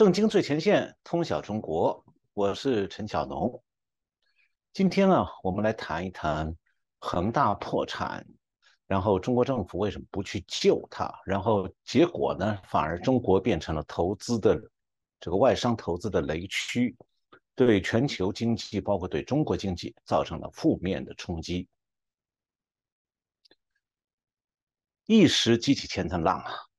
正经最前线，通晓中国，我是陈晓农。今天呢，我们来谈一谈恒大破产，然后中国政府为什么不去救它？然后结果呢，反而中国变成了投资的这个外商投资的雷区，对全球经济，包括对中国经济，造成了负面的冲击。一时激起千层浪啊！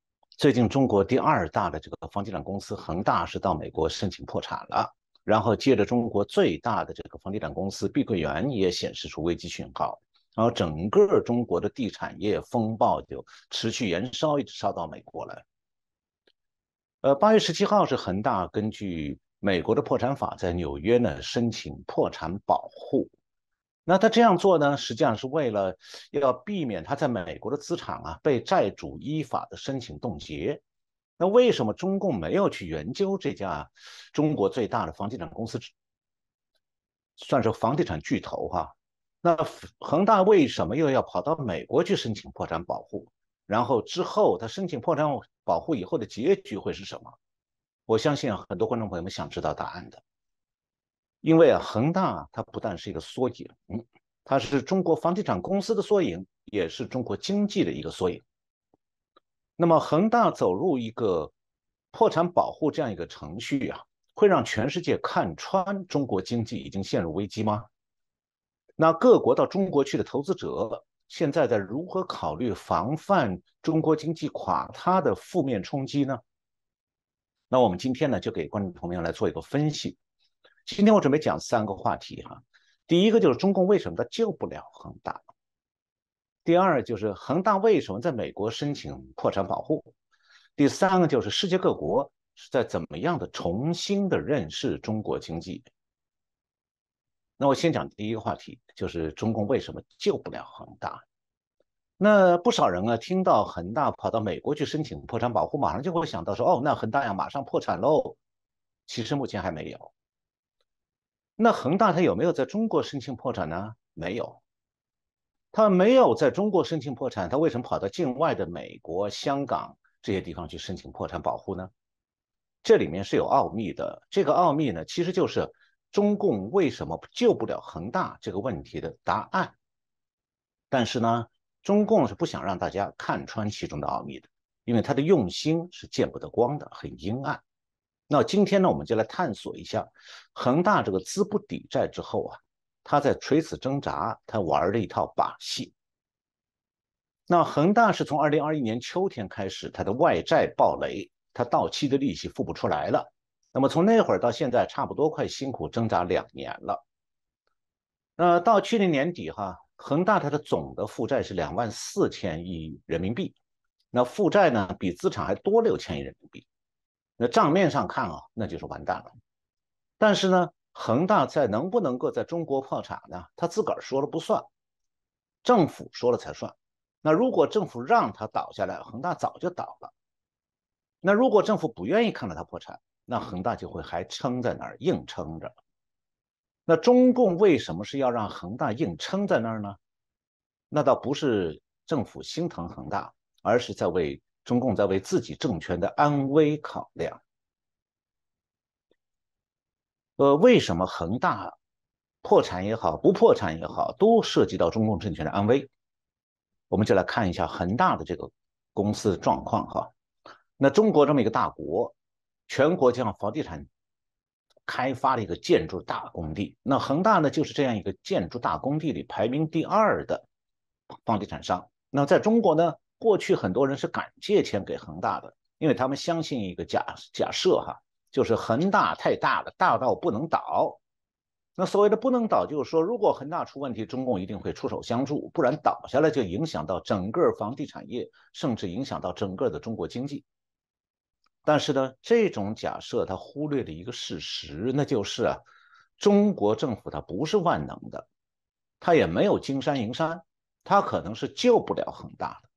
最近中国第二大的这个房地产公司恒大是到美国申请破产了，然后接着中国最大的这个房地产公司碧桂园也显示出危机讯号，然后整个中国的地产业风暴就持续延烧，一直烧到美国来。呃，八月十七号是恒大根据美国的破产法在纽约呢申请破产保护。那他这样做呢，实际上是为了要避免他在美国的资产啊被债主依法的申请冻结。那为什么中共没有去研究这家中国最大的房地产公司，算是房地产巨头哈？那恒大为什么又要跑到美国去申请破产保护？然后之后他申请破产保护以后的结局会是什么？我相信很多观众朋友们想知道答案的。因为啊，恒大它不但是一个缩影，它是中国房地产公司的缩影，也是中国经济的一个缩影。那么，恒大走入一个破产保护这样一个程序啊，会让全世界看穿中国经济已经陷入危机吗？那各国到中国去的投资者现在在如何考虑防范中国经济垮塌的负面冲击呢？那我们今天呢，就给观众朋友来做一个分析。今天我准备讲三个话题哈，第一个就是中共为什么他救不了恒大，第二就是恒大为什么在美国申请破产保护，第三个就是世界各国是在怎么样的重新的认识中国经济。那我先讲第一个话题，就是中共为什么救不了恒大。那不少人啊听到恒大跑到美国去申请破产保护，马上就会想到说，哦，那恒大要马上破产喽。其实目前还没有。那恒大他有没有在中国申请破产呢？没有，他没有在中国申请破产，他为什么跑到境外的美国、香港这些地方去申请破产保护呢？这里面是有奥秘的。这个奥秘呢，其实就是中共为什么救不了恒大这个问题的答案。但是呢，中共是不想让大家看穿其中的奥秘的，因为他的用心是见不得光的，很阴暗。那今天呢，我们就来探索一下恒大这个资不抵债之后啊，他在垂死挣扎，他玩的一套把戏。那恒大是从二零二一年秋天开始，他的外债暴雷，他到期的利息付不出来了。那么从那会儿到现在，差不多快辛苦挣扎两年了。那到去年年底哈，恒大它的总的负债是两万四千亿人民币，那负债呢比资产还多六千亿人民币。那账面上看啊，那就是完蛋了。但是呢，恒大在能不能够在中国破产呢？他自个儿说了不算，政府说了才算。那如果政府让他倒下来，恒大早就倒了。那如果政府不愿意看到他破产，那恒大就会还撑在那儿，硬撑着。那中共为什么是要让恒大硬撑在那儿呢？那倒不是政府心疼恒大，而是在为。中共在为自己政权的安危考量。呃，为什么恒大破产也好，不破产也好，都涉及到中共政权的安危？我们就来看一下恒大的这个公司状况哈。那中国这么一个大国，全国将房地产开发的一个建筑大工地，那恒大呢就是这样一个建筑大工地里排名第二的房地产商。那在中国呢？过去很多人是敢借钱给恒大的，因为他们相信一个假假设哈，就是恒大太大了，大到不能倒。那所谓的不能倒，就是说如果恒大出问题，中共一定会出手相助，不然倒下来就影响到整个房地产业，甚至影响到整个的中国经济。但是呢，这种假设它忽略了一个事实，那就是啊，中国政府它不是万能的，它也没有金山银山，它可能是救不了恒大的。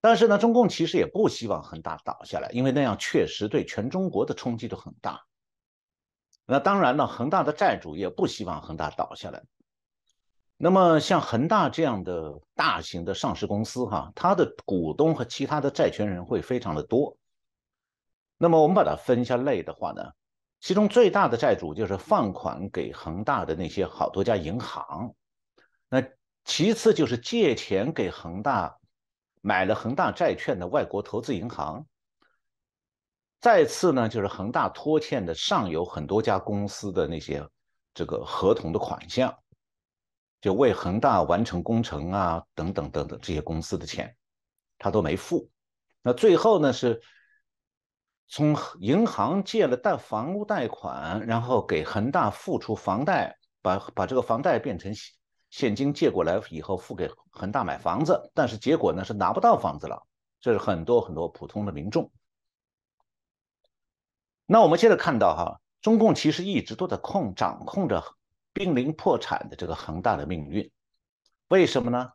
但是呢，中共其实也不希望恒大倒下来，因为那样确实对全中国的冲击都很大。那当然了，恒大的债主也不希望恒大倒下来。那么像恒大这样的大型的上市公司，哈，它的股东和其他的债权人会非常的多。那么我们把它分一下类的话呢，其中最大的债主就是放款给恒大的那些好多家银行，那其次就是借钱给恒大买了恒大债券的外国投资银行，再次呢就是恒大拖欠的上游很多家公司的那些这个合同的款项。就为恒大完成工程啊，等等等等这些公司的钱，他都没付。那最后呢，是从银行借了贷房屋贷款，然后给恒大付出房贷，把把这个房贷变成现金借过来以后付给恒大买房子，但是结果呢是拿不到房子了。这是很多很多普通的民众。那我们现在看到哈，中共其实一直都在控掌控着。濒临破产的这个恒大的命运，为什么呢？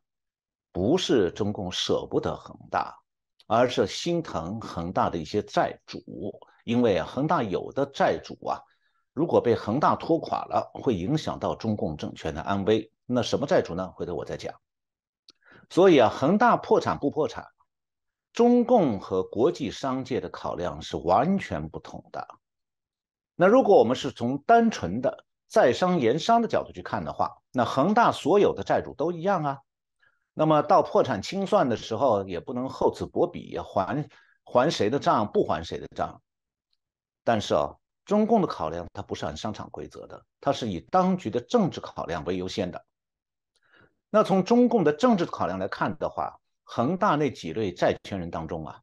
不是中共舍不得恒大，而是心疼恒大的一些债主。因为，恒大有的债主啊，如果被恒大拖垮了，会影响到中共政权的安危。那什么债主呢？回头我再讲。所以啊，恒大破产不破产，中共和国际商界的考量是完全不同的。那如果我们是从单纯的，在商言商的角度去看的话，那恒大所有的债主都一样啊。那么到破产清算的时候，也不能厚此薄彼，还还谁的账，不还谁的账。但是啊，中共的考量它不是按商场规则的，它是以当局的政治考量为优先的。那从中共的政治考量来看的话，恒大那几类债权人当中啊，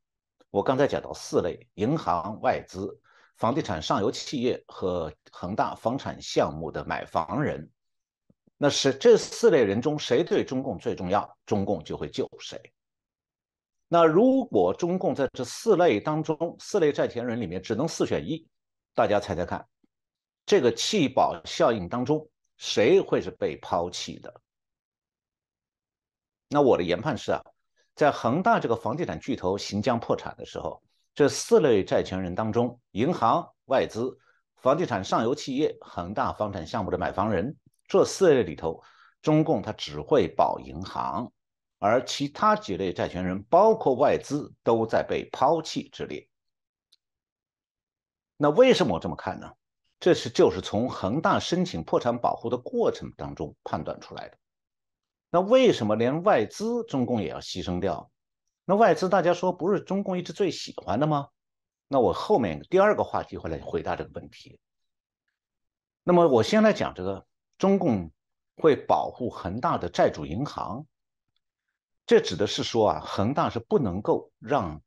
我刚才讲到四类：银行、外资。房地产上游企业和恒大房产项目的买房人，那是这四类人中谁对中共最重要，中共就会救谁。那如果中共在这四类当中，四类债权人里面只能四选一，大家猜猜看，这个弃保效应当中谁会是被抛弃的？那我的研判是啊，在恒大这个房地产巨头行将破产的时候。这四类债权人当中，银行、外资、房地产上游企业、恒大房产项目的买房人，这四类里头，中共它只会保银行，而其他几类债权人，包括外资，都在被抛弃之列。那为什么我这么看呢？这是就是从恒大申请破产保护的过程当中判断出来的。那为什么连外资中共也要牺牲掉？那外资大家说不是中共一直最喜欢的吗？那我后面第二个话题会来回答这个问题。那么我先来讲这个中共会保护恒大的债主银行，这指的是说啊，恒大是不能够让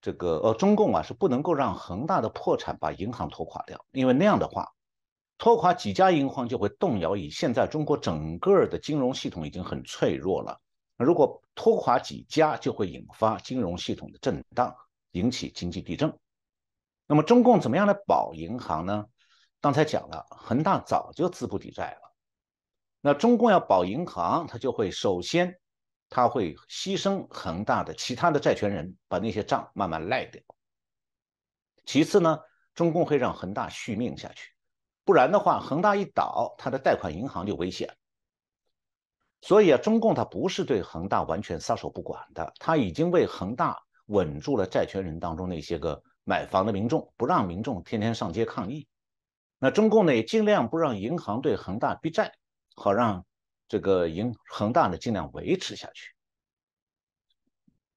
这个呃中共啊是不能够让恒大的破产把银行拖垮掉，因为那样的话，拖垮几家银行就会动摇以现在中国整个的金融系统已经很脆弱了。如果拖垮几家，就会引发金融系统的震荡，引起经济地震。那么中共怎么样来保银行呢？刚才讲了，恒大早就资不抵债了。那中共要保银行，他就会首先他会牺牲恒大的其他的债权人，把那些账慢慢赖掉。其次呢，中共会让恒大续命下去，不然的话，恒大一倒，他的贷款银行就危险。所以啊，中共它不是对恒大完全撒手不管的，他已经为恒大稳住了债权人当中那些个买房的民众，不让民众天天上街抗议。那中共呢也尽量不让银行对恒大逼债，好让这个银恒大呢尽量维持下去。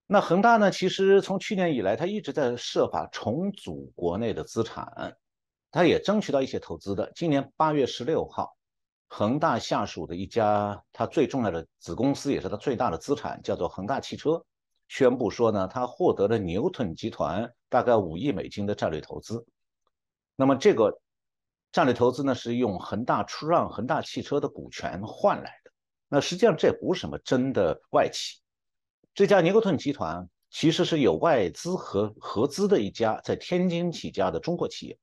那恒大呢，其实从去年以来，他一直在设法重组国内的资产，他也争取到一些投资的。今年八月十六号。恒大下属的一家，他最重要的子公司，也是他最大的资产，叫做恒大汽车，宣布说呢，他获得了牛顿集团大概五亿美金的战略投资。那么这个战略投资呢，是用恒大出让恒大汽车的股权换来的。那实际上这也不是什么真的外企，这家牛顿集团其实是有外资和合资的一家在天津起家的中国企业。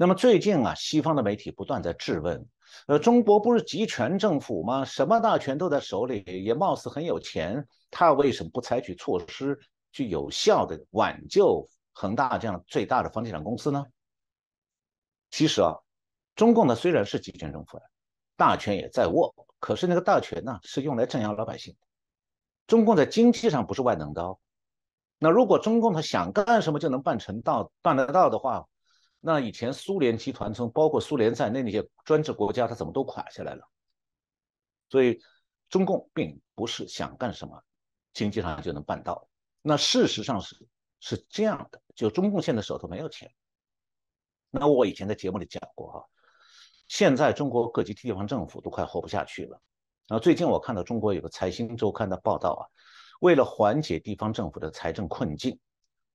那么最近啊，西方的媒体不断在质问。呃，中国不是集权政府吗？什么大权都在手里，也貌似很有钱。他为什么不采取措施去有效的挽救恒大这样最大的房地产公司呢？其实啊，中共呢虽然是集权政府，大权也在握，可是那个大权呢是用来镇压老百姓。中共在经济上不是万能的哦，那如果中共他想干什么就能办成到办得到的话，那以前苏联集团从包括苏联在内那些专制国家，它怎么都垮下来了？所以中共并不是想干什么，经济上就能办到。那事实上是是这样的，就中共现在手头没有钱。那我以前在节目里讲过哈，现在中国各级地方政府都快活不下去了。然后最近我看到中国有个财新周刊的报道啊，为了缓解地方政府的财政困境，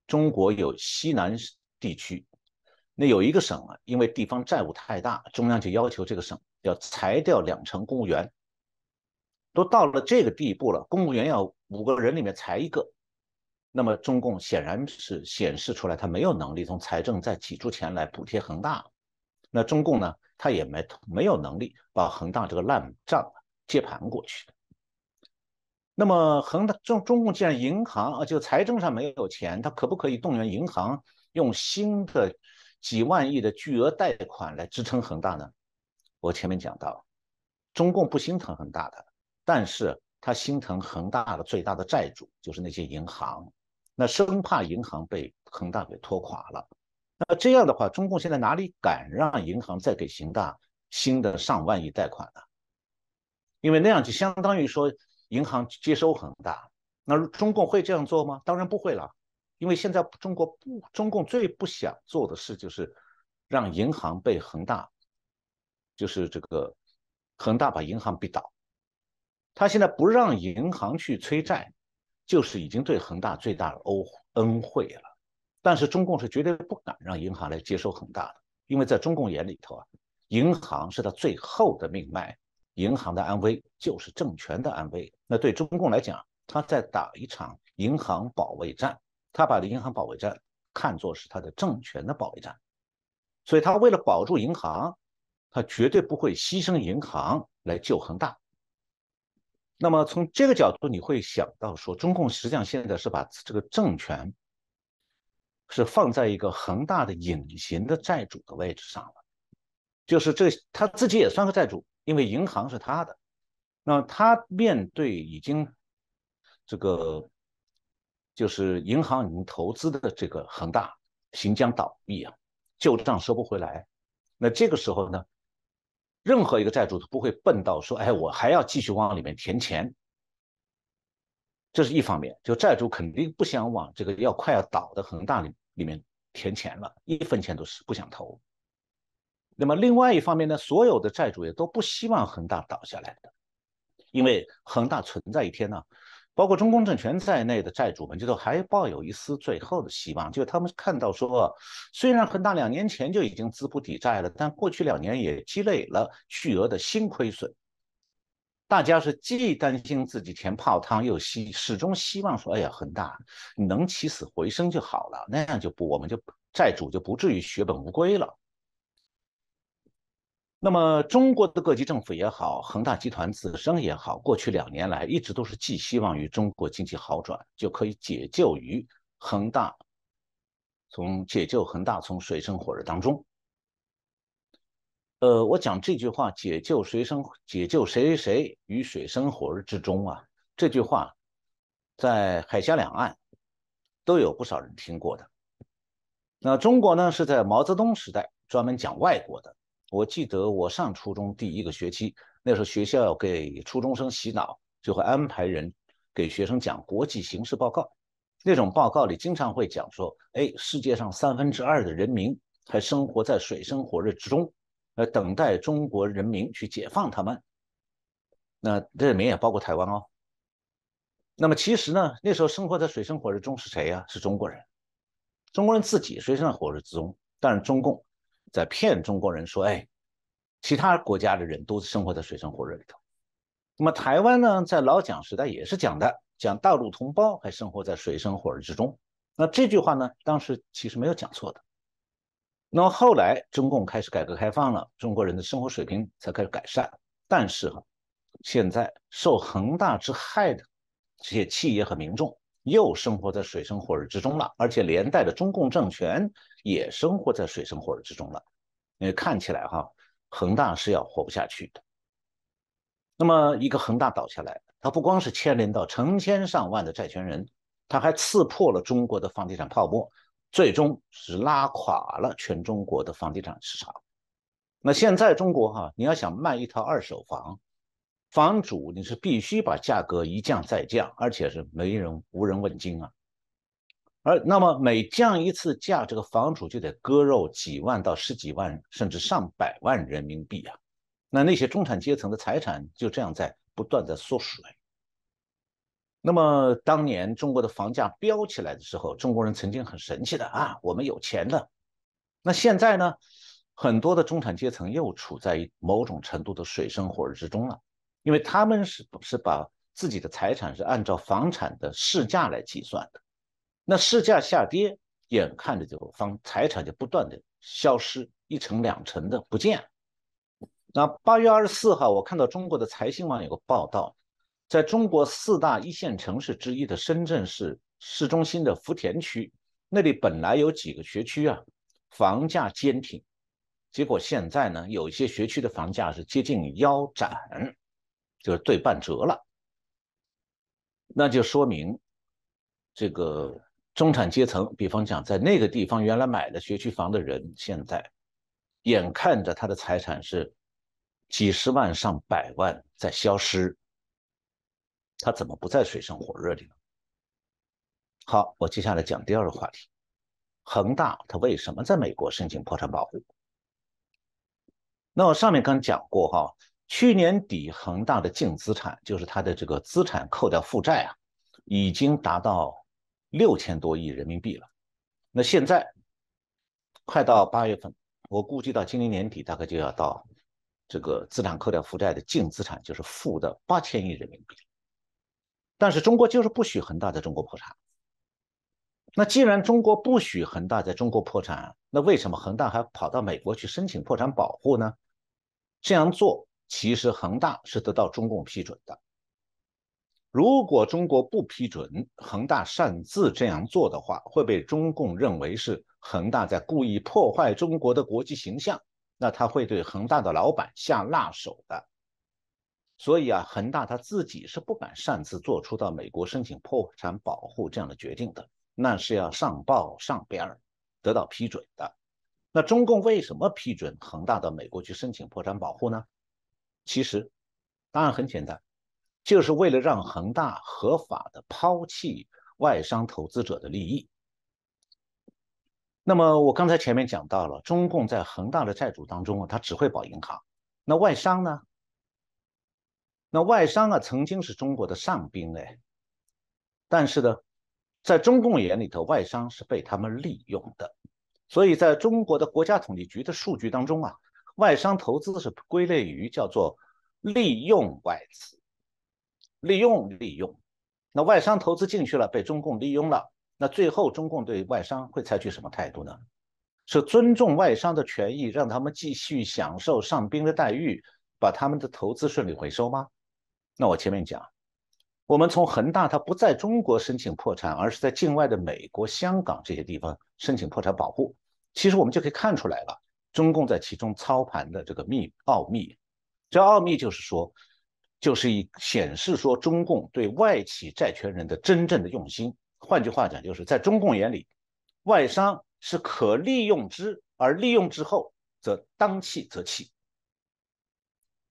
中国有西南地区。那有一个省啊，因为地方债务太大，中央就要求这个省要裁掉两成公务员，都到了这个地步了，公务员要五个人里面裁一个，那么中共显然是显示出来他没有能力从财政再挤出钱来补贴恒大，那中共呢，他也没没有能力把恒大这个烂账接盘过去。那么恒大中中共既然银行啊就财政上没有钱，他可不可以动员银行用新的？几万亿的巨额贷款来支撑恒大呢？我前面讲到，中共不心疼恒大的，但是他心疼恒大的最大的债主就是那些银行，那生怕银行被恒大给拖垮了。那这样的话，中共现在哪里敢让银行再给恒大新的上万亿贷款呢？因为那样就相当于说银行接收恒大，那中共会这样做吗？当然不会了。因为现在中国不，中共最不想做的事就是让银行被恒大，就是这个恒大把银行逼倒。他现在不让银行去催债，就是已经对恒大最大的欧恩惠了。但是中共是绝对不敢让银行来接收恒大的，因为在中共眼里头啊，银行是他最后的命脉，银行的安危就是政权的安危。那对中共来讲，他在打一场银行保卫战。他把银行保卫战看作是他的政权的保卫战，所以他为了保住银行，他绝对不会牺牲银行来救恒大。那么从这个角度，你会想到说，中共实际上现在是把这个政权是放在一个恒大的隐形的债主的位置上了，就是这他自己也算个债主，因为银行是他的。那他面对已经这个。就是银行已经投资的这个恒大行将倒闭啊，旧账收不回来。那这个时候呢，任何一个债主都不会笨到说：“哎，我还要继续往里面填钱。”这是一方面，就债主肯定不想往这个要快要倒的恒大里里面填钱了，一分钱都是不想投。那么另外一方面呢，所有的债主也都不希望恒大倒下来的，因为恒大存在一天呢。包括中共政权在内的债主们，就都还抱有一丝最后的希望，就是他们看到说，虽然恒大两年前就已经资不抵债了，但过去两年也积累了巨额的新亏损。大家是既担心自己钱泡汤，又希始终希望说，哎呀，恒大你能起死回生就好了，那样就不我们就债主就不至于血本无归了。那么，中国的各级政府也好，恒大集团自身也好，过去两年来一直都是寄希望于中国经济好转，就可以解救于恒大，从解救恒大从水深火热当中。呃，我讲这句话，解救谁生解救谁谁于水深火热之中啊，这句话在海峡两岸都有不少人听过的。那中国呢，是在毛泽东时代专门讲外国的。我记得我上初中第一个学期，那时候学校要给初中生洗脑，就会安排人给学生讲国际形势报告。那种报告里经常会讲说，哎，世界上三分之二的人民还生活在水深火热之中，呃，等待中国人民去解放他们。那这里面也包括台湾哦。那么其实呢，那时候生活在水深火热中是谁呀？是中国人。中国人自己水深火热之中，但是中共。在骗中国人说，哎，其他国家的人都生活在水深火热里头。那么台湾呢，在老蒋时代也是讲的，讲大陆同胞还生活在水深火热之中。那这句话呢，当时其实没有讲错的。那么后来中共开始改革开放了，中国人的生活水平才开始改善。但是哈，现在受恒大之害的这些企业和民众。又生活在水深火热之中了，而且连带的中共政权也生活在水深火热之中了。因为看起来哈，恒大是要活不下去的。那么一个恒大倒下来，它不光是牵连到成千上万的债权人，它还刺破了中国的房地产泡沫，最终是拉垮了全中国的房地产市场。那现在中国哈，你要想卖一套二手房，房主你是必须把价格一降再降，而且是没人无人问津啊。而那么每降一次价，这个房主就得割肉几万到十几万，甚至上百万人民币啊。那那些中产阶层的财产就这样在不断的缩水。那么当年中国的房价飙起来的时候，中国人曾经很神气的啊，我们有钱了。那现在呢？很多的中产阶层又处在某种程度的水深火热之中了，因为他们是是把自己的财产是按照房产的市价来计算的，那市价下跌，眼看着就房财产就不断的消失，一层两层的不见。那八月二十四号，我看到中国的财新网有个报道，在中国四大一线城市之一的深圳市市中心的福田区，那里本来有几个学区啊，房价坚挺。结果现在呢，有一些学区的房价是接近腰斩，就是对半折了。那就说明，这个中产阶层，比方讲在那个地方原来买的学区房的人，现在眼看着他的财产是几十万上百万在消失，他怎么不在水深火热里呢？好，我接下来讲第二个话题：恒大他为什么在美国申请破产保护？那我上面刚讲过哈，去年底恒大的净资产，就是它的这个资产扣掉负债啊，已经达到六千多亿人民币了。那现在快到八月份，我估计到今年年底大概就要到这个资产扣掉负债的净资产就是负的八千亿人民币。但是中国就是不许恒大在中国破产。那既然中国不许恒大在中国破产，那为什么恒大还跑到美国去申请破产保护呢？这样做其实恒大是得到中共批准的。如果中国不批准恒大擅自这样做的话，会被中共认为是恒大在故意破坏中国的国际形象，那他会对恒大的老板下辣手的。所以啊，恒大他自己是不敢擅自做出到美国申请破产保护这样的决定的，那是要上报上边儿得到批准的。那中共为什么批准恒大到美国去申请破产保护呢？其实答案很简单，就是为了让恒大合法的抛弃外商投资者的利益。那么我刚才前面讲到了，中共在恒大的债主当中啊，他只会保银行。那外商呢？那外商啊，曾经是中国的上宾哎，但是呢，在中共眼里头，外商是被他们利用的。所以，在中国的国家统计局的数据当中啊，外商投资是归类于叫做利用外资，利用利用。那外商投资进去了，被中共利用了，那最后中共对外商会采取什么态度呢？是尊重外商的权益，让他们继续享受上宾的待遇，把他们的投资顺利回收吗？那我前面讲。我们从恒大它不在中国申请破产，而是在境外的美国、香港这些地方申请破产保护。其实我们就可以看出来了，中共在其中操盘的这个秘奥秘。这奥秘就是说，就是以显示说中共对外企债权人的真正的用心。换句话讲，就是在中共眼里，外商是可利用之，而利用之后则当弃则弃。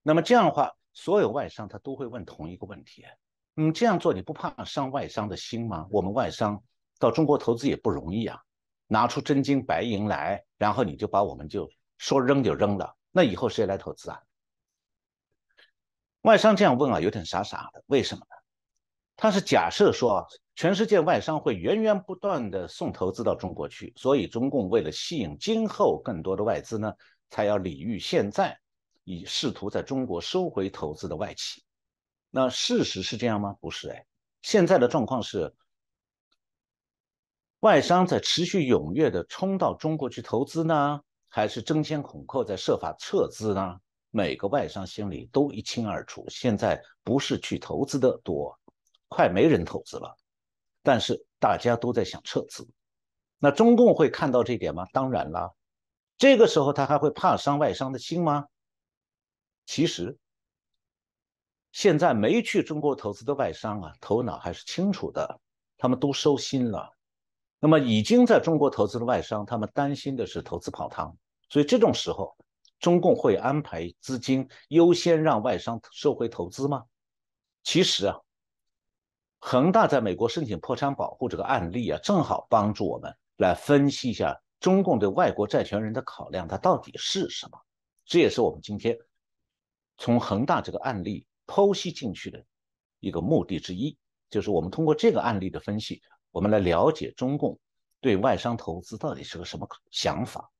那么这样的话，所有外商他都会问同一个问题。嗯，这样做你不怕伤外商的心吗？我们外商到中国投资也不容易啊，拿出真金白银来，然后你就把我们就说扔就扔了，那以后谁来投资啊？外商这样问啊，有点傻傻的，为什么呢？他是假设说全世界外商会源源不断的送投资到中国去，所以中共为了吸引今后更多的外资呢，才要礼遇现在以试图在中国收回投资的外企。那事实是这样吗？不是哎，现在的状况是，外商在持续踊跃的冲到中国去投资呢，还是争先恐后在设法撤资呢？每个外商心里都一清二楚，现在不是去投资的多，快没人投资了，但是大家都在想撤资。那中共会看到这点吗？当然了，这个时候他还会怕伤外商的心吗？其实。现在没去中国投资的外商啊，头脑还是清楚的。他们都收心了。那么已经在中国投资的外商，他们担心的是投资泡汤，所以这种时候，中共会安排资金优先让外商收回投资吗？其实啊，恒大在美国申请破产保护这个案例啊，正好帮助我们来分析一下中共对外国债权人的考量，它到底是什么？这也是我们今天从恒大这个案例剖析进去的一个目的之一，就是我们通过这个案例的分析。我们来了解中共对外商投资到底是个什么想法。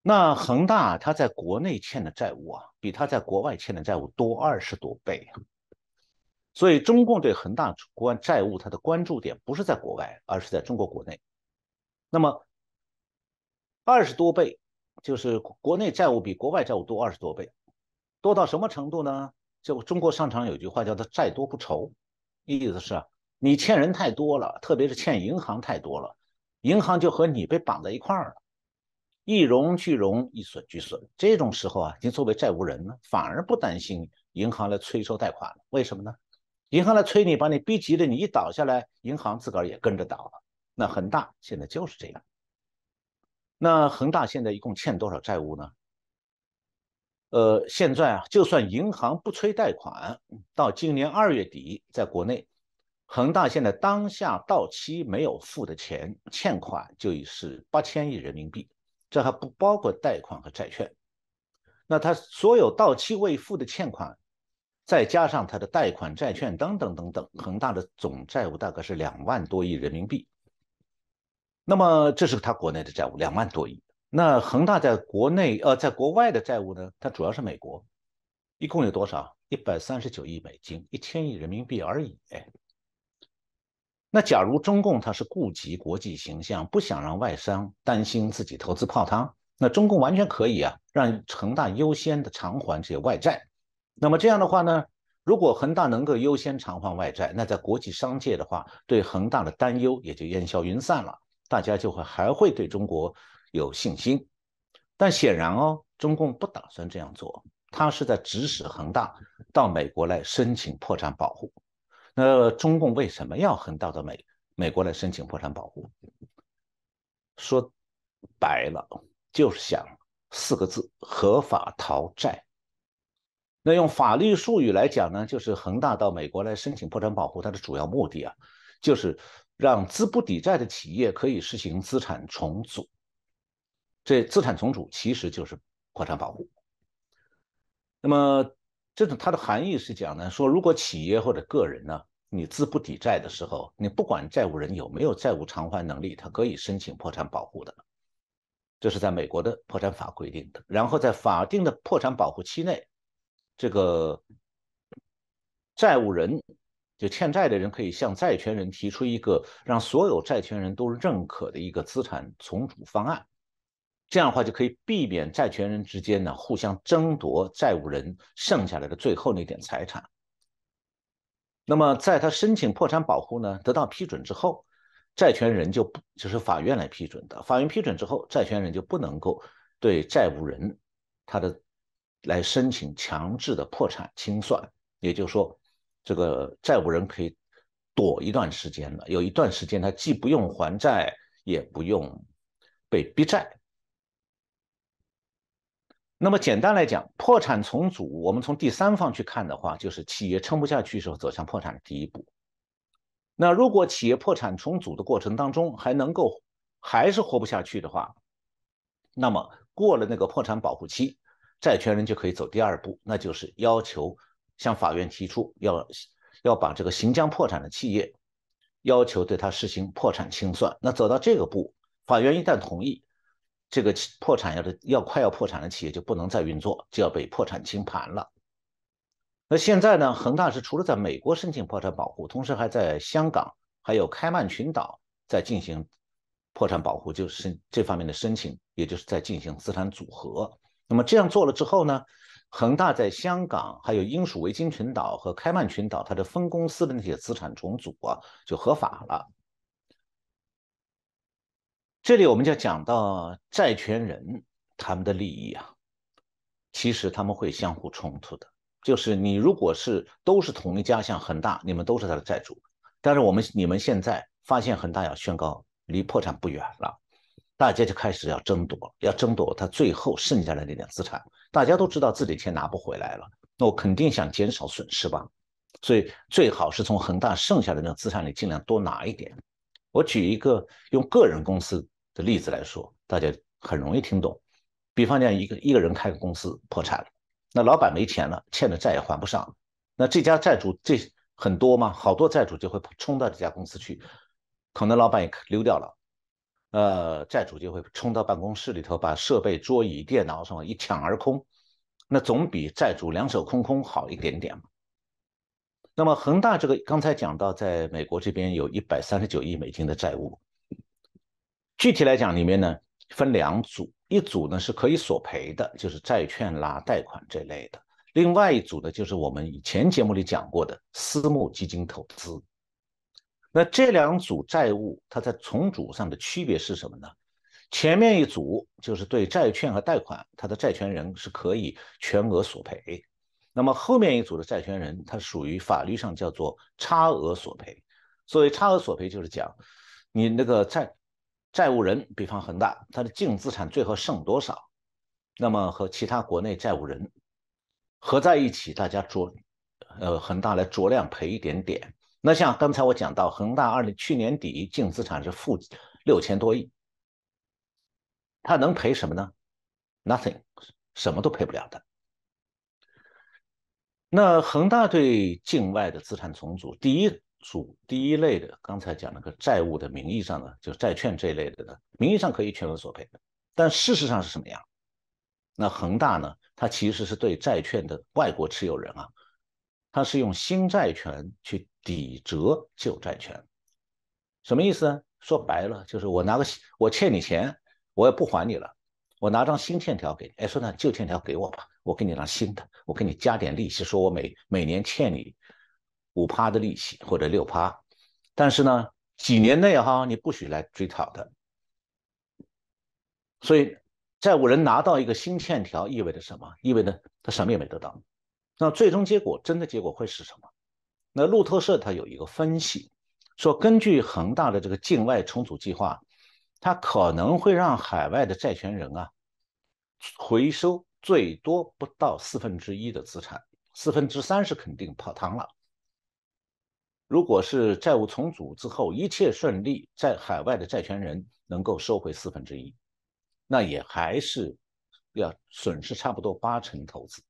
那恒大他在国内欠的债务啊，比他在国外欠的债务多二十多倍。所以中共对恒大关债务，它的关注点不是在国外，而是在中国国内。那么二十多倍，就是国内债务比国外债务多二十多倍，多到什么程度呢？就中国商场有句话叫做“债多不愁”，意思是。你欠人太多了，特别是欠银行太多了，银行就和你被绑在一块儿了，一荣俱荣，一损俱损。这种时候啊，你作为债务人呢，反而不担心银行来催收贷款了。为什么呢？银行来催你，把你逼急了，你一倒下来，银行自个儿也跟着倒了。那恒大现在就是这样。那恒大现在一共欠多少债务呢？呃，现在啊，就算银行不催贷款，到今年二月底，在国内。恒大现在当下到期没有付的钱欠款就已是八千亿人民币，这还不包括贷款和债券。那他所有到期未付的欠款，再加上他的贷款、债券等等等等，恒大的总债务大概是两万多亿人民币。那么这是他国内的债务两万多亿。那恒大在国内呃，在国外的债务呢？它主要是美国，一共有多少？一百三十九亿美金，一千亿人民币而已。那假如中共他是顾及国际形象，不想让外商担心自己投资泡汤，那中共完全可以啊，让恒大优先的偿还这些外债。那么这样的话呢，如果恒大能够优先偿还外债，那在国际商界的话，对恒大的担忧也就烟消云散了，大家就会还会对中国有信心。但显然哦，中共不打算这样做，他是在指使恒大到美国来申请破产保护。那中共为什么要恒大到美美国来申请破产保护？说白了就是想四个字：合法逃债。那用法律术语来讲呢，就是恒大到美国来申请破产保护，它的主要目的啊，就是让资不抵债的企业可以实行资产重组。这资产重组其实就是破产保护。那么。这种它的含义是讲呢，说如果企业或者个人呢，你资不抵债的时候，你不管债务人有没有债务偿还能力，他可以申请破产保护的，这是在美国的破产法规定的。然后在法定的破产保护期内，这个债务人就欠债的人可以向债权人提出一个让所有债权人都认可的一个资产重组方案。这样的话就可以避免债权人之间呢互相争夺债务人剩下来的最后那点财产。那么在他申请破产保护呢得到批准之后，债权人就不就是法院来批准的。法院批准之后，债权人就不能够对债务人他的来申请强制的破产清算。也就是说，这个债务人可以躲一段时间了，有一段时间他既不用还债，也不用被逼债。那么简单来讲，破产重组，我们从第三方去看的话，就是企业撑不下去时候走向破产的第一步。那如果企业破产重组的过程当中还能够还是活不下去的话，那么过了那个破产保护期，债权人就可以走第二步，那就是要求向法院提出要要把这个行将破产的企业要求对他实行破产清算。那走到这个步，法院一旦同意。这个破产要的要快要破产的企业就不能再运作，就要被破产清盘了。那现在呢？恒大是除了在美国申请破产保护，同时还在香港还有开曼群岛在进行破产保护，就是这方面的申请，也就是在进行资产组合。那么这样做了之后呢？恒大在香港还有英属维京群岛和开曼群岛它的分公司的那些资产重组啊，就合法了。这里我们就讲到债权人他们的利益啊，其实他们会相互冲突的。就是你如果是都是同一家，像恒大，你们都是他的债主，但是我们你们现在发现恒大要宣告离破产不远了，大家就开始要争夺，要争夺他最后剩下的那点资产。大家都知道自己钱拿不回来了，那我肯定想减少损失吧。所以最好是从恒大剩下的那个资产里尽量多拿一点。我举一个用个人公司的例子来说，大家很容易听懂。比方讲，一个一个人开个公司破产了，那老板没钱了，欠的债也还不上，那这家债主这很多吗？好多债主就会冲到这家公司去，可能老板也溜掉了，呃，债主就会冲到办公室里头，把设备、桌椅、电脑什么一抢而空，那总比债主两手空空好一点点嘛。那么恒大这个刚才讲到，在美国这边有一百三十九亿美金的债务，具体来讲里面呢分两组，一组呢是可以索赔的，就是债券啦、贷款这类的；另外一组呢就是我们以前节目里讲过的私募基金投资。那这两组债务它在重组上的区别是什么呢？前面一组就是对债券和贷款，它的债权人是可以全额索赔。那么后面一组的债权人，他属于法律上叫做差额索赔。所谓差额索赔，就是讲你那个债债务人，比方恒大，他的净资产最后剩多少，那么和其他国内债务人合在一起，大家酌呃恒大来酌量赔一点点。那像刚才我讲到，恒大二零去年底净资产是负六千多亿，他能赔什么呢？Nothing，什么都赔不了的。那恒大对境外的资产重组，第一属第一类的，刚才讲那个债务的名义上的，就是债券这一类的呢，名义上可以全额索赔的，但事实上是什么样？那恒大呢，它其实是对债券的外国持有人啊，它是用新债权去抵折旧债权，什么意思呢？说白了就是我拿个我欠你钱，我也不还你了。我拿张新欠条给你，哎，说那旧欠条给我吧，我给你张新的，我给你加点利息，说我每每年欠你五趴的利息或者六趴，但是呢，几年内哈你不许来追讨的。所以债务人拿到一个新欠条意味着什么？意味着他什么也没得到。那最终结果真的结果会是什么？那路透社它有一个分析，说根据恒大的这个境外重组计划，它可能会让海外的债权人啊。回收最多不到四分之一的资产，四分之三是肯定泡汤了。如果是债务重组之后一切顺利，在海外的债权人能够收回四分之一，那也还是要损失差不多八成投资。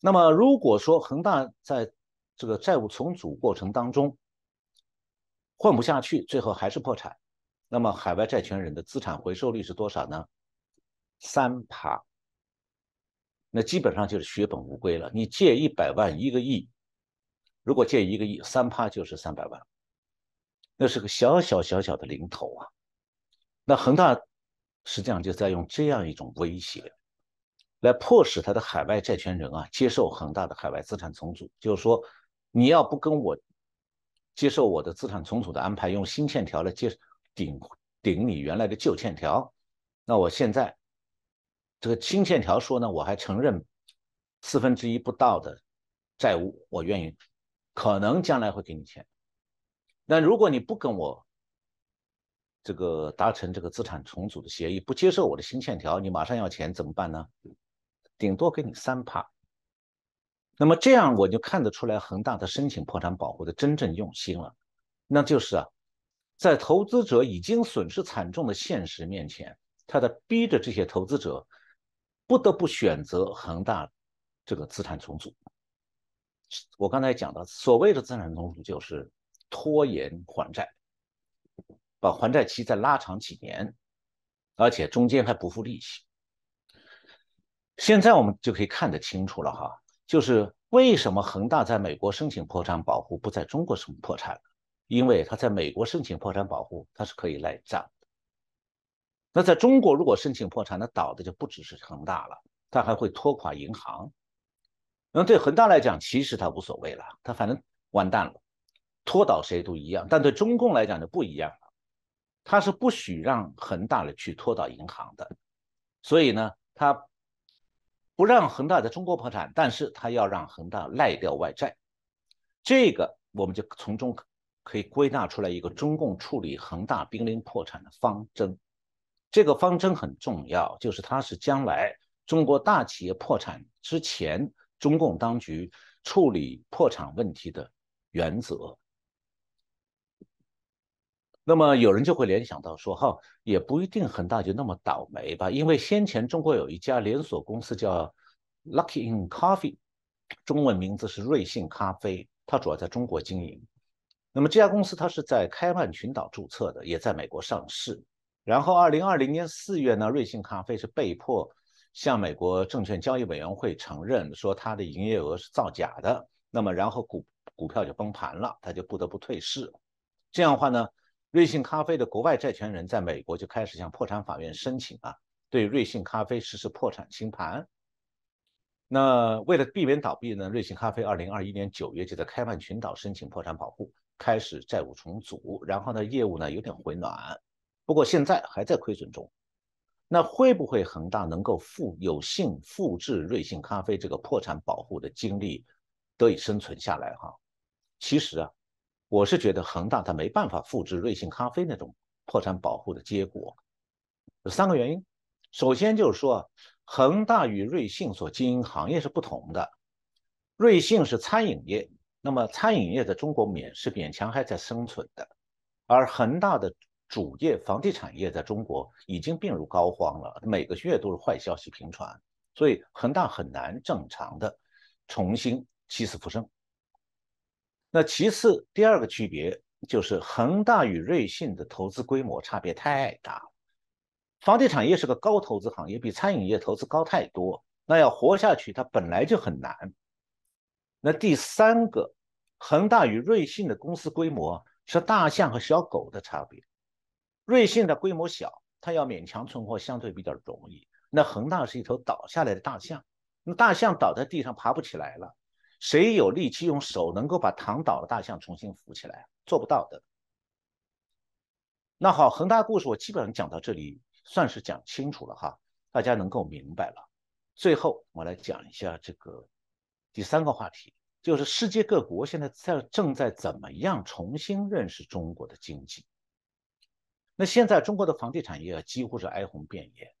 那么如果说恒大在这个债务重组过程当中混不下去，最后还是破产，那么海外债权人的资产回收率是多少呢？三趴，那基本上就是血本无归了。你借一百万一个亿，如果借一个亿，三趴就是三百万，那是个小小小小的零头啊。那恒大实际上就在用这样一种威胁，来迫使他的海外债权人啊接受恒大的海外资产重组。就是说，你要不跟我接受我的资产重组的安排，用新欠条来接顶顶你原来的旧欠条，那我现在。这个新欠条说呢，我还承认四分之一不到的债务，我愿意，可能将来会给你钱。那如果你不跟我这个达成这个资产重组的协议，不接受我的新欠条，你马上要钱怎么办呢？顶多给你三趴。那么这样我就看得出来恒大的申请破产保护的真正用心了，那就是啊，在投资者已经损失惨重的现实面前，他在逼着这些投资者。不得不选择恒大这个资产重组。我刚才讲的，所谓的资产重组就是拖延还债，把还债期再拉长几年，而且中间还不付利息。现在我们就可以看得清楚了哈，就是为什么恒大在美国申请破产保护，不在中国申破产因为他在美国申请破产保护，他是可以赖账的。那在中国，如果申请破产，那倒的就不只是恒大了，他还会拖垮银行。那对恒大来讲，其实他无所谓了，他反正完蛋了，拖倒谁都一样。但对中共来讲就不一样了，他是不许让恒大的去拖倒银行的，所以呢，他不让恒大在中国破产，但是他要让恒大赖掉外债。这个我们就从中可以归纳出来一个中共处理恒大濒临破产的方针。这个方针很重要，就是它是将来中国大企业破产之前，中共当局处理破产问题的原则。那么有人就会联想到说，哈，也不一定恒大就那么倒霉吧？因为先前中国有一家连锁公司叫 Lucky in Coffee，中文名字是瑞幸咖啡，它主要在中国经营。那么这家公司它是在开曼群岛注册的，也在美国上市。然后二零二零年四月呢，瑞幸咖啡是被迫向美国证券交易委员会承认说它的营业额是造假的。那么然后股股票就崩盘了，它就不得不退市。这样的话呢？瑞幸咖啡的国外债权人在美国就开始向破产法院申请啊，对瑞幸咖啡实施破产清盘。那为了避免倒闭呢，瑞幸咖啡二零二一年九月就在开曼群岛申请破产保护，开始债务重组，然后呢业务呢有点回暖，不过现在还在亏损中。那会不会恒大能够复有幸复制瑞幸咖啡这个破产保护的经历，得以生存下来？哈，其实啊。我是觉得恒大它没办法复制瑞幸咖啡那种破产保护的结果，有三个原因。首先就是说，恒大与瑞幸所经营行业是不同的。瑞幸是餐饮业，那么餐饮业在中国勉是勉强还在生存的，而恒大的主业房地产业在中国已经病入膏肓了，每个月都是坏消息频传，所以恒大很难正常的重新起死复生。那其次，第二个区别就是恒大与瑞信的投资规模差别太大。房地产业是个高投资行业，比餐饮业投资高太多。那要活下去，它本来就很难。那第三个，恒大与瑞信的公司规模是大象和小狗的差别。瑞信的规模小，它要勉强存活相对比较容易。那恒大是一头倒下来的大象，那大象倒在地上爬不起来了。谁有力气用手能够把躺倒的大象重新扶起来？做不到的。那好，恒大故事我基本上讲到这里，算是讲清楚了哈，大家能够明白了。最后我来讲一下这个第三个话题，就是世界各国现在在正在怎么样重新认识中国的经济。那现在中国的房地产业几乎是哀鸿遍野，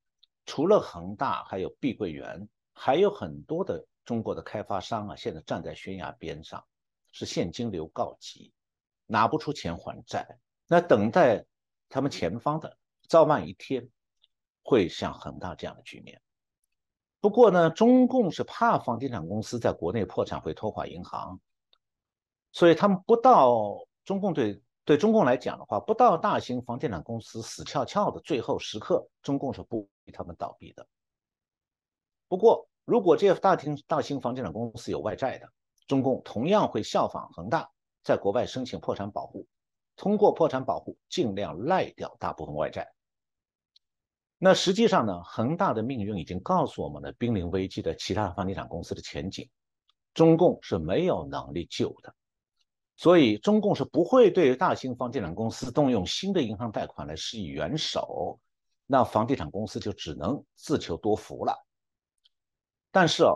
除了恒大，还有碧桂园，还有很多的。中国的开发商啊，现在站在悬崖边上，是现金流告急，拿不出钱还债。那等待他们前方的早晚一天，会像恒大这样的局面。不过呢，中共是怕房地产公司在国内破产会拖垮银行，所以他们不到中共对对中共来讲的话，不到大型房地产公司死翘翘的最后时刻，中共是不逼他们倒闭的。不过。如果这些大厅大型房地产公司有外债的，中共同样会效仿恒大，在国外申请破产保护，通过破产保护尽量赖掉大部分外债。那实际上呢，恒大的命运已经告诉我们了濒临危机的其他房地产公司的前景，中共是没有能力救的，所以中共是不会对大型房地产公司动用新的银行贷款来施以援手，那房地产公司就只能自求多福了。但是啊，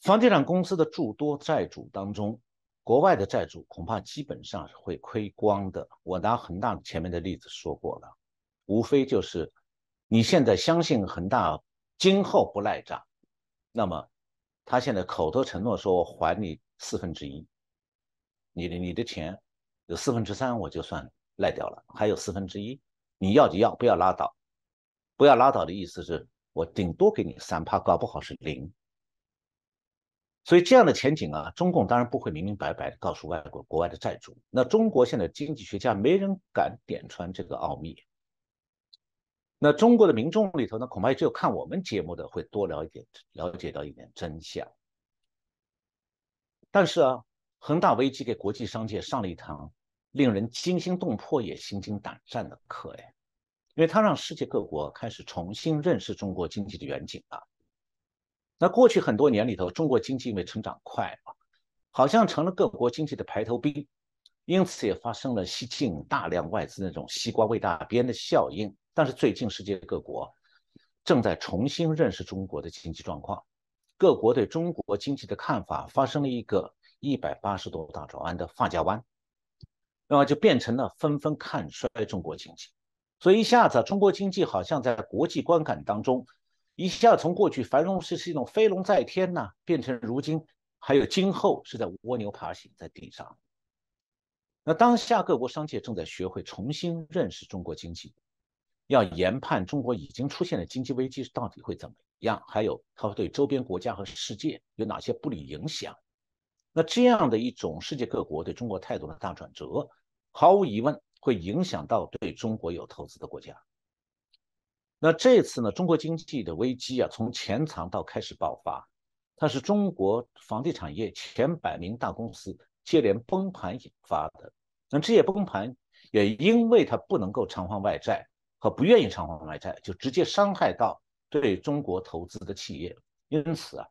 房地产公司的诸多债主当中，国外的债主恐怕基本上是会亏光的。我拿恒大前面的例子说过了，无非就是你现在相信恒大今后不赖账，那么他现在口头承诺说还你四分之一，你的你的钱有四分之三我就算赖掉了，还有四分之一你要就要，不要拉倒，不要拉倒的意思是。我顶多给你三趴，搞不好是零。所以这样的前景啊，中共当然不会明明白白的告诉外国国外的债主。那中国现在经济学家没人敢点穿这个奥秘。那中国的民众里头呢，恐怕也只有看我们节目的会多了一点，了解到一点真相。但是啊，恒大危机给国际商界上了一堂令人惊心动魄也心惊胆战的课哎。因为它让世界各国开始重新认识中国经济的远景了。那过去很多年里头，中国经济因为成长快啊，好像成了各国经济的排头兵，因此也发生了吸进大量外资那种西瓜喂大边的效应。但是最近世界各国正在重新认识中国的经济状况，各国对中国经济的看法发生了一个一百八十多大转弯的发夹弯，那么就变成了纷纷看衰中国经济。所以一下子，中国经济好像在国际观感当中，一下从过去繁荣是是一种飞龙在天呐，变成如今还有今后是在蜗牛爬行在地上。那当下各国商界正在学会重新认识中国经济，要研判中国已经出现的经济危机到底会怎么样，还有它会对周边国家和世界有哪些不利影响。那这样的一种世界各国对中国态度的大转折，毫无疑问会影响到对中国有投资的国家。那这次呢，中国经济的危机啊，从潜藏到开始爆发，它是中国房地产业前百名大公司。接连崩盘引发的，那这些崩盘也因为它不能够偿还外债和不愿意偿还外债，就直接伤害到对中国投资的企业。因此啊，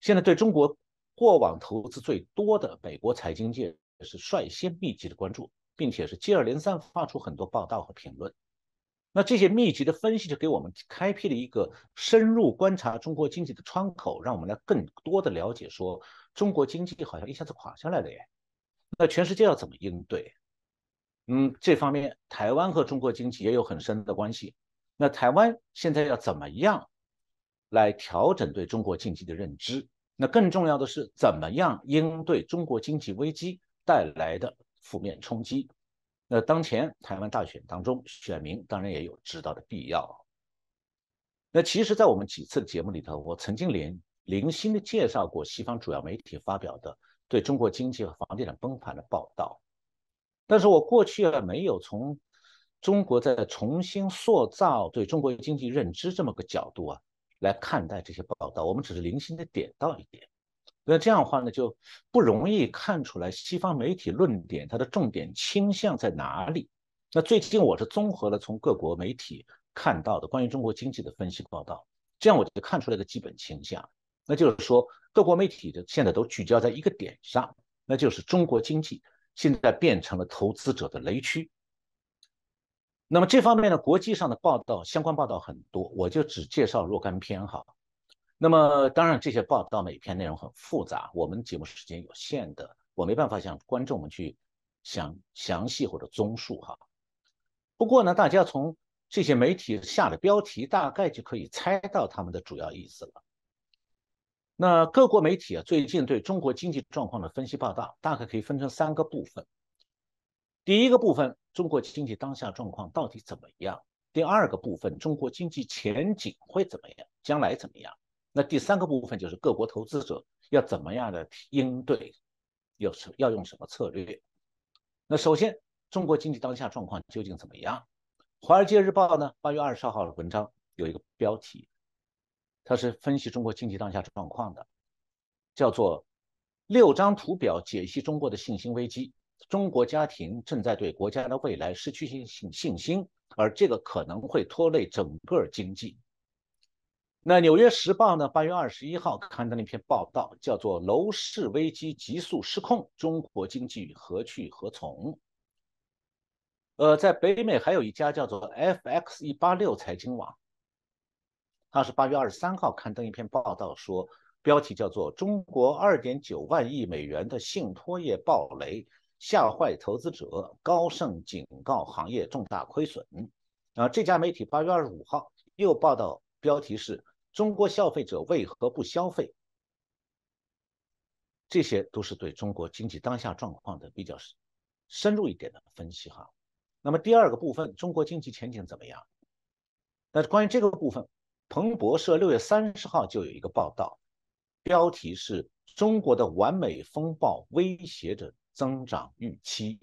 现在对中国过往投资最多的美国财经界是率先密集的关注，并且是接二连三发出很多报道和评论。那这些密集的分析就给我们开辟了一个深入观察中国经济的窗口，让我们来更多的了解说。中国经济好像一下子垮下来了耶，那全世界要怎么应对？嗯，这方面台湾和中国经济也有很深的关系。那台湾现在要怎么样来调整对中国经济的认知？那更重要的是，怎么样应对中国经济危机带来的负面冲击？那当前台湾大选当中，选民当然也有知道的必要。那其实，在我们几次的节目里头，我曾经连。零星的介绍过西方主要媒体发表的对中国经济和房地产崩盘的报道，但是我过去啊没有从中国在重新塑造对中国经济认知这么个角度啊来看待这些报道，我们只是零星的点到一点，那这样的话呢就不容易看出来西方媒体论点它的重点倾向在哪里。那最近我是综合了从各国媒体看到的关于中国经济的分析报道，这样我就看出来个基本倾向。那就是说，各国媒体的现在都聚焦在一个点上，那就是中国经济现在变成了投资者的雷区。那么这方面呢，国际上的报道相关报道很多，我就只介绍若干篇哈。那么当然，这些报道每篇内容很复杂，我们节目时间有限的，我没办法向观众们去详详细或者综述哈。不过呢，大家从这些媒体下的标题，大概就可以猜到他们的主要意思了。那各国媒体啊，最近对中国经济状况的分析报道，大概可以分成三个部分。第一个部分，中国经济当下状况到底怎么样？第二个部分，中国经济前景会怎么样？将来怎么样？那第三个部分就是各国投资者要怎么样的应对，有什要用什么策略？那首先，中国经济当下状况究竟怎么样？《华尔街日报》呢，八月二十号的文章有一个标题。它是分析中国经济当下状况的，叫做六张图表解析中国的信心危机。中国家庭正在对国家的未来失去信信信心，而这个可能会拖累整个经济。那《纽约时报》呢？八月二十一号刊登了一篇报道，叫做“楼市危机急速失控，中国经济何去何从？”呃，在北美还有一家叫做 FX 一八六财经网。他是八月二十三号刊登一篇报道，说标题叫做“中国二点九万亿美元的信托业暴雷，吓坏投资者”，高盛警告行业重大亏损。啊，这家媒体八月二十五号又报道，标题是“中国消费者为何不消费”。这些都是对中国经济当下状况的比较深入一点的分析哈。那么第二个部分，中国经济前景怎么样？那关于这个部分。彭博社六月三十号就有一个报道，标题是“中国的完美风暴威胁着增长预期”。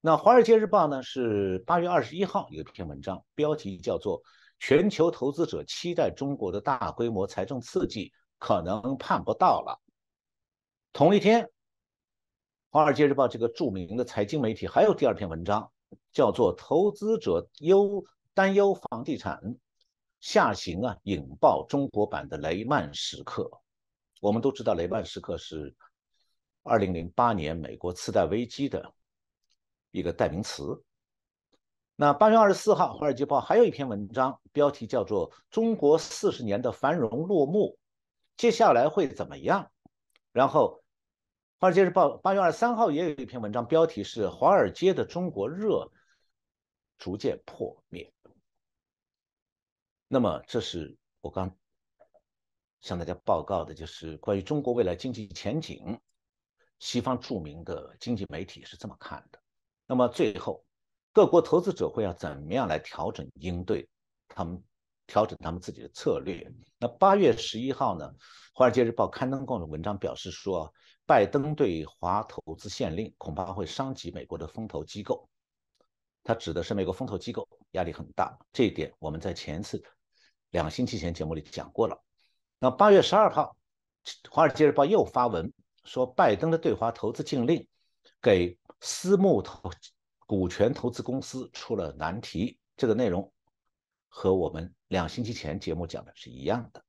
那《华尔街日报》呢是八月二十一号有一篇文章，标题叫做“全球投资者期待中国的大规模财政刺激可能盼不到了”。同一天，《华尔街日报》这个著名的财经媒体还有第二篇文章，叫做“投资者忧担忧房地产”。下行啊，引爆中国版的雷曼时刻。我们都知道，雷曼时刻是二零零八年美国次贷危机的一个代名词。那八月二十四号，《华尔街报》还有一篇文章，标题叫做《中国四十年的繁荣落幕，接下来会怎么样？》然后华尔街日报》八月二十三号也有一篇文章，标题是“华尔街的中国热逐渐破灭”。那么，这是我刚向大家报告的，就是关于中国未来经济前景，西方著名的经济媒体是这么看的。那么，最后各国投资者会要怎么样来调整应对他们？调整他们自己的策略。那八月十一号呢，《华尔街日报》刊登过的文章表示说，拜登对华投资限令恐怕会伤及美国的风投机构。他指的是美国风投机构压力很大，这一点我们在前次两星期前节目里讲过了。那八月十二号，《华尔街日报》又发文说，拜登的对华投资禁令给私募投股权投资公司出了难题。这个内容。和我们两星期前节目讲的是一样的。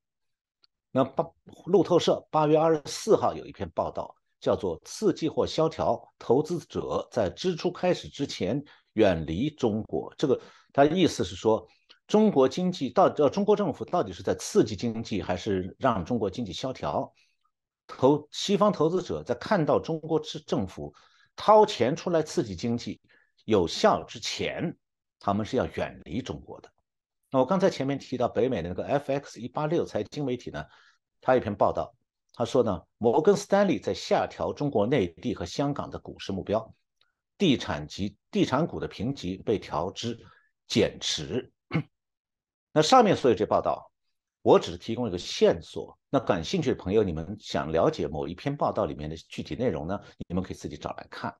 那八路透社八月二十四号有一篇报道，叫做“刺激或萧条，投资者在支出开始之前远离中国”。这个他意思是说，中国经济到呃中国政府到底是在刺激经济，还是让中国经济萧条？投西方投资者在看到中国政政府掏钱出来刺激经济有效之前，他们是要远离中国的。那我刚才前面提到北美的那个 FX 一八六财经媒体呢，他一篇报道，他说呢，摩根斯丹利在下调中国内地和香港的股市目标，地产及地产股的评级被调至减持。那上面所有这报道，我只是提供一个线索。那感兴趣的朋友，你们想了解某一篇报道里面的具体内容呢？你们可以自己找来看。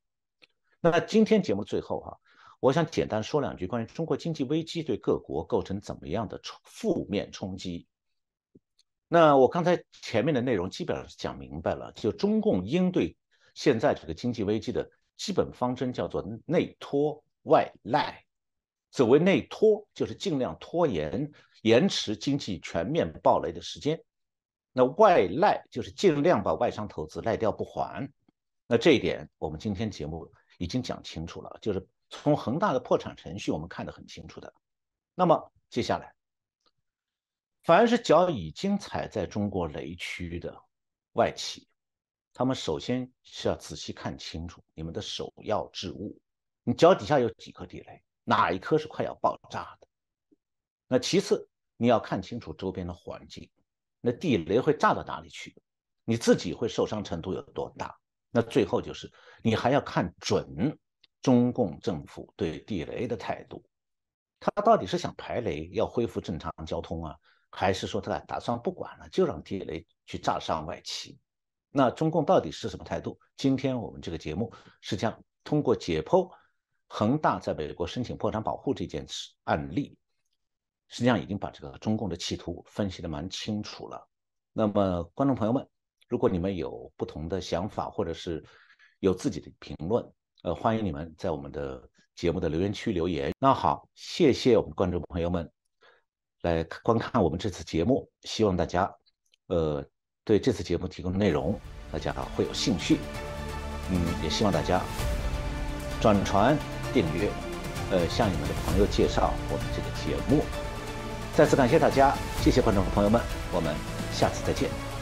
那今天节目最后哈。我想简单说两句关于中国经济危机对各国构成怎么样的负面冲击。那我刚才前面的内容基本上是讲明白了，就中共应对现在这个经济危机的基本方针叫做内拖外赖。所谓内拖，就是尽量拖延、延迟经济全面暴雷的时间；那外赖就是尽量把外商投资赖掉不还。那这一点我们今天节目已经讲清楚了，就是。从恒大的破产程序，我们看得很清楚的。那么接下来，凡是脚已经踩在中国雷区的外企，他们首先是要仔细看清楚你们的首要之物，你脚底下有几颗地雷，哪一颗是快要爆炸的？那其次，你要看清楚周边的环境，那地雷会炸到哪里去？你自己会受伤程度有多大？那最后就是你还要看准。中共政府对地雷的态度，他到底是想排雷，要恢复正常交通啊，还是说他打算不管了，就让地雷去炸伤外企？那中共到底是什么态度？今天我们这个节目实际上通过解剖恒大在美国申请破产保护这件事案例，实际上已经把这个中共的企图分析的蛮清楚了。那么，观众朋友们，如果你们有不同的想法，或者是有自己的评论，呃，欢迎你们在我们的节目的留言区留言。那好，谢谢我们观众朋友们来观看我们这次节目，希望大家呃对这次节目提供的内容大家会有兴趣。嗯，也希望大家转传、订阅，呃，向你们的朋友介绍我们这个节目。再次感谢大家，谢谢观众朋友们，我们下次再见。